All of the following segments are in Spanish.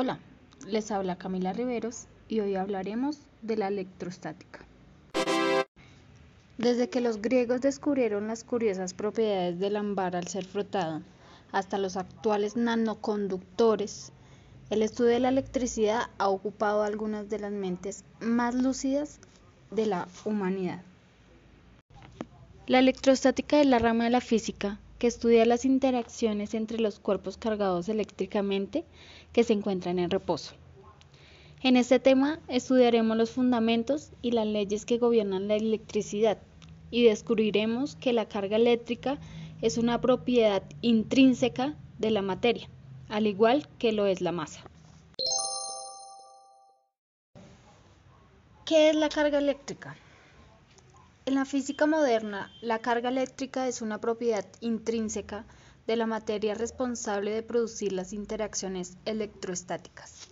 Hola, les habla Camila Riveros y hoy hablaremos de la electrostática. Desde que los griegos descubrieron las curiosas propiedades del ámbar al ser frotado, hasta los actuales nanoconductores, el estudio de la electricidad ha ocupado algunas de las mentes más lúcidas de la humanidad. La electrostática es la rama de la física que estudia las interacciones entre los cuerpos cargados eléctricamente que se encuentran en reposo. En este tema estudiaremos los fundamentos y las leyes que gobiernan la electricidad y descubriremos que la carga eléctrica es una propiedad intrínseca de la materia, al igual que lo es la masa. ¿Qué es la carga eléctrica? En la física moderna, la carga eléctrica es una propiedad intrínseca de la materia responsable de producir las interacciones electroestáticas.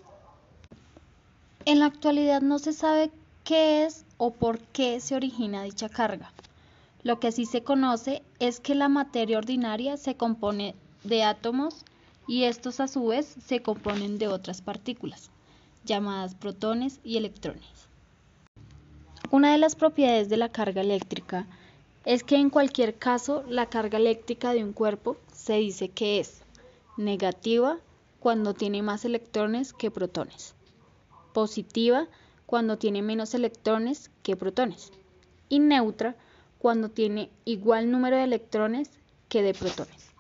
En la actualidad no se sabe qué es o por qué se origina dicha carga. Lo que sí se conoce es que la materia ordinaria se compone de átomos y estos a su vez se componen de otras partículas, llamadas protones y electrones. Una de las propiedades de la carga eléctrica es que en cualquier caso la carga eléctrica de un cuerpo se dice que es negativa cuando tiene más electrones que protones, positiva cuando tiene menos electrones que protones y neutra cuando tiene igual número de electrones que de protones.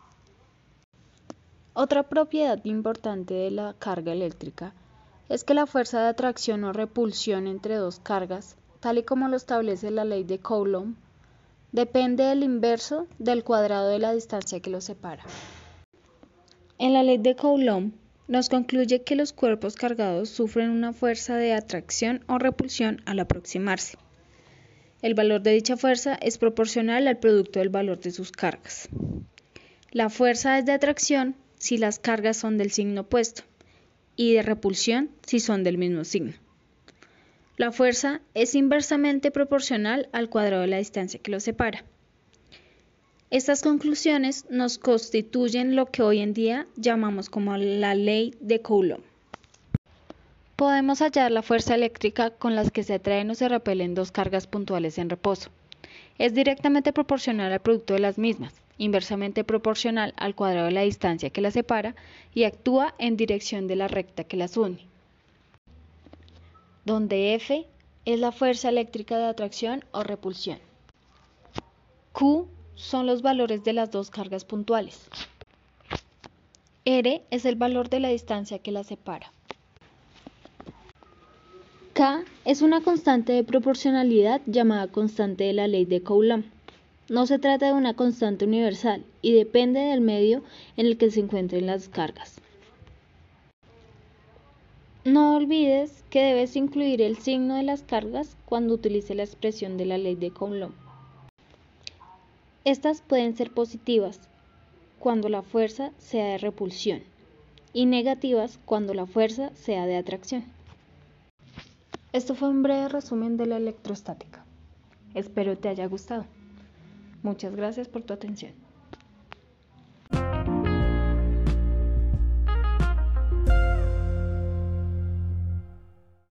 Otra propiedad importante de la carga eléctrica es que la fuerza de atracción o repulsión entre dos cargas tal y como lo establece la ley de Coulomb, depende del inverso del cuadrado de la distancia que los separa. En la ley de Coulomb nos concluye que los cuerpos cargados sufren una fuerza de atracción o repulsión al aproximarse. El valor de dicha fuerza es proporcional al producto del valor de sus cargas. La fuerza es de atracción si las cargas son del signo opuesto y de repulsión si son del mismo signo. La fuerza es inversamente proporcional al cuadrado de la distancia que los separa. Estas conclusiones nos constituyen lo que hoy en día llamamos como la ley de Coulomb. Podemos hallar la fuerza eléctrica con las que se atraen o se repelen dos cargas puntuales en reposo. Es directamente proporcional al producto de las mismas, inversamente proporcional al cuadrado de la distancia que las separa y actúa en dirección de la recta que las une donde F es la fuerza eléctrica de atracción o repulsión. Q son los valores de las dos cargas puntuales. R es el valor de la distancia que las separa. K es una constante de proporcionalidad llamada constante de la ley de Coulomb. No se trata de una constante universal y depende del medio en el que se encuentren las cargas. No olvides que debes incluir el signo de las cargas cuando utilice la expresión de la ley de Coulomb. Estas pueden ser positivas cuando la fuerza sea de repulsión y negativas cuando la fuerza sea de atracción. Esto fue un breve resumen de la electrostática. Espero te haya gustado. Muchas gracias por tu atención.